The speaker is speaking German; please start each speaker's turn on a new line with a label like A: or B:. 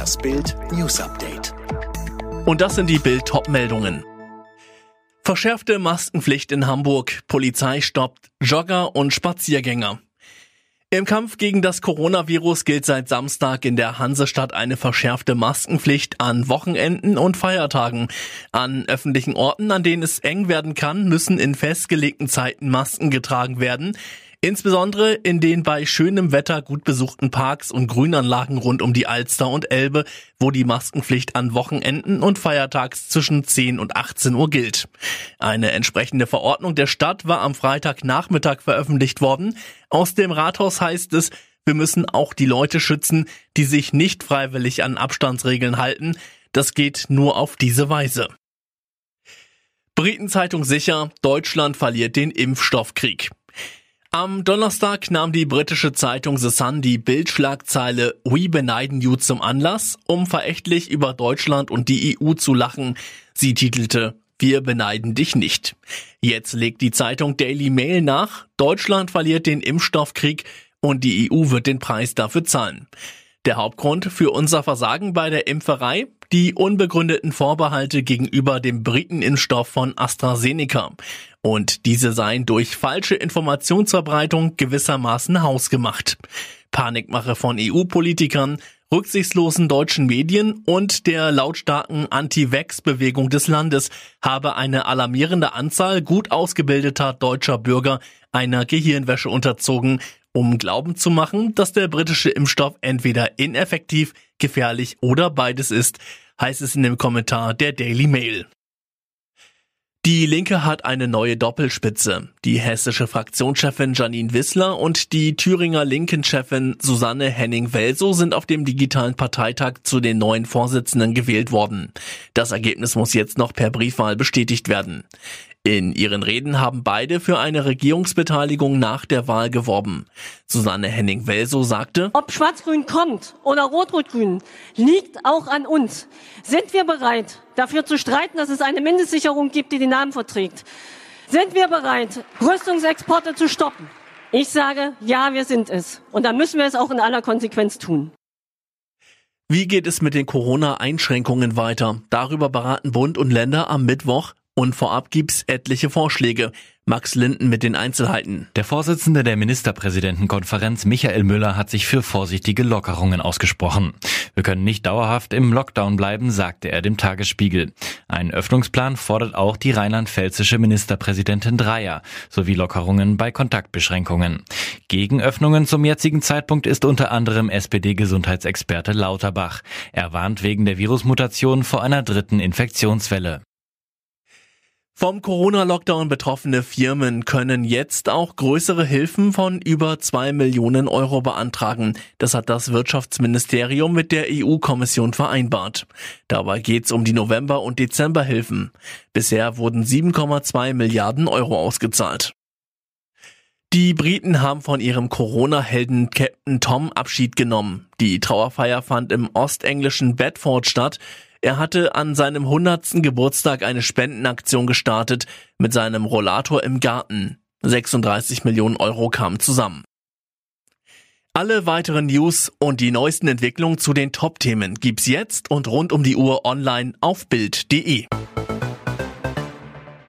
A: Das Bild News Update.
B: Und das sind die Bild Topmeldungen. Verschärfte Maskenpflicht in Hamburg. Polizei stoppt Jogger und Spaziergänger. Im Kampf gegen das Coronavirus gilt seit Samstag in der Hansestadt eine verschärfte Maskenpflicht an Wochenenden und Feiertagen. An öffentlichen Orten, an denen es eng werden kann, müssen in festgelegten Zeiten Masken getragen werden. Insbesondere in den bei schönem Wetter gut besuchten Parks und Grünanlagen rund um die Alster und Elbe, wo die Maskenpflicht an Wochenenden und Feiertags zwischen 10 und 18 Uhr gilt. Eine entsprechende Verordnung der Stadt war am Freitagnachmittag veröffentlicht worden. Aus dem Rathaus heißt es, wir müssen auch die Leute schützen, die sich nicht freiwillig an Abstandsregeln halten. Das geht nur auf diese Weise. Britenzeitung sicher, Deutschland verliert den Impfstoffkrieg. Am Donnerstag nahm die britische Zeitung The Sun die Bildschlagzeile We beneiden you zum Anlass, um verächtlich über Deutschland und die EU zu lachen. Sie titelte Wir beneiden dich nicht. Jetzt legt die Zeitung Daily Mail nach, Deutschland verliert den Impfstoffkrieg und die EU wird den Preis dafür zahlen. Der Hauptgrund für unser Versagen bei der Impferei? Die unbegründeten Vorbehalte gegenüber dem Britenimpfstoff von AstraZeneca. Und diese seien durch falsche Informationsverbreitung gewissermaßen hausgemacht. Panikmache von EU-Politikern, rücksichtslosen deutschen Medien und der lautstarken Anti-Vax-Bewegung des Landes habe eine alarmierende Anzahl gut ausgebildeter deutscher Bürger einer Gehirnwäsche unterzogen, um glauben zu machen, dass der britische Impfstoff entweder ineffektiv, gefährlich oder beides ist, heißt es in dem Kommentar der Daily Mail. Die Linke hat eine neue Doppelspitze. Die hessische Fraktionschefin Janine Wissler und die Thüringer Linken-Chefin Susanne Henning-Welso sind auf dem digitalen Parteitag zu den neuen Vorsitzenden gewählt worden. Das Ergebnis muss jetzt noch per Briefwahl bestätigt werden. In ihren Reden haben beide für eine Regierungsbeteiligung nach der Wahl geworben. Susanne Henning-Welso sagte,
C: Ob Schwarz-Grün kommt oder Rot-Rot-Grün, liegt auch an uns. Sind wir bereit, dafür zu streiten, dass es eine Mindestsicherung gibt, die den Namen verträgt? Sind wir bereit, Rüstungsexporte zu stoppen? Ich sage, ja, wir sind es. Und dann müssen wir es auch in aller Konsequenz tun.
B: Wie geht es mit den Corona-Einschränkungen weiter? Darüber beraten Bund und Länder am Mittwoch. Und vorab gibt's etliche Vorschläge. Max Linden mit den Einzelheiten.
D: Der Vorsitzende der Ministerpräsidentenkonferenz Michael Müller hat sich für vorsichtige Lockerungen ausgesprochen. Wir können nicht dauerhaft im Lockdown bleiben, sagte er dem Tagesspiegel. Ein Öffnungsplan fordert auch die rheinland-pfälzische Ministerpräsidentin Dreier sowie Lockerungen bei Kontaktbeschränkungen. Gegen Öffnungen zum jetzigen Zeitpunkt ist unter anderem SPD-Gesundheitsexperte Lauterbach. Er warnt wegen der Virusmutation vor einer dritten Infektionswelle.
B: Vom Corona-Lockdown betroffene Firmen können jetzt auch größere Hilfen von über zwei Millionen Euro beantragen. Das hat das Wirtschaftsministerium mit der EU-Kommission vereinbart. Dabei geht's um die November- und Dezemberhilfen. Bisher wurden 7,2 Milliarden Euro ausgezahlt. Die Briten haben von ihrem Corona-Helden Captain Tom Abschied genommen. Die Trauerfeier fand im ostenglischen Bedford statt. Er hatte an seinem 100. Geburtstag eine Spendenaktion gestartet mit seinem Rollator im Garten. 36 Millionen Euro kamen zusammen. Alle weiteren News und die neuesten Entwicklungen zu den Top-Themen gibt's jetzt und rund um die Uhr online auf Bild.de.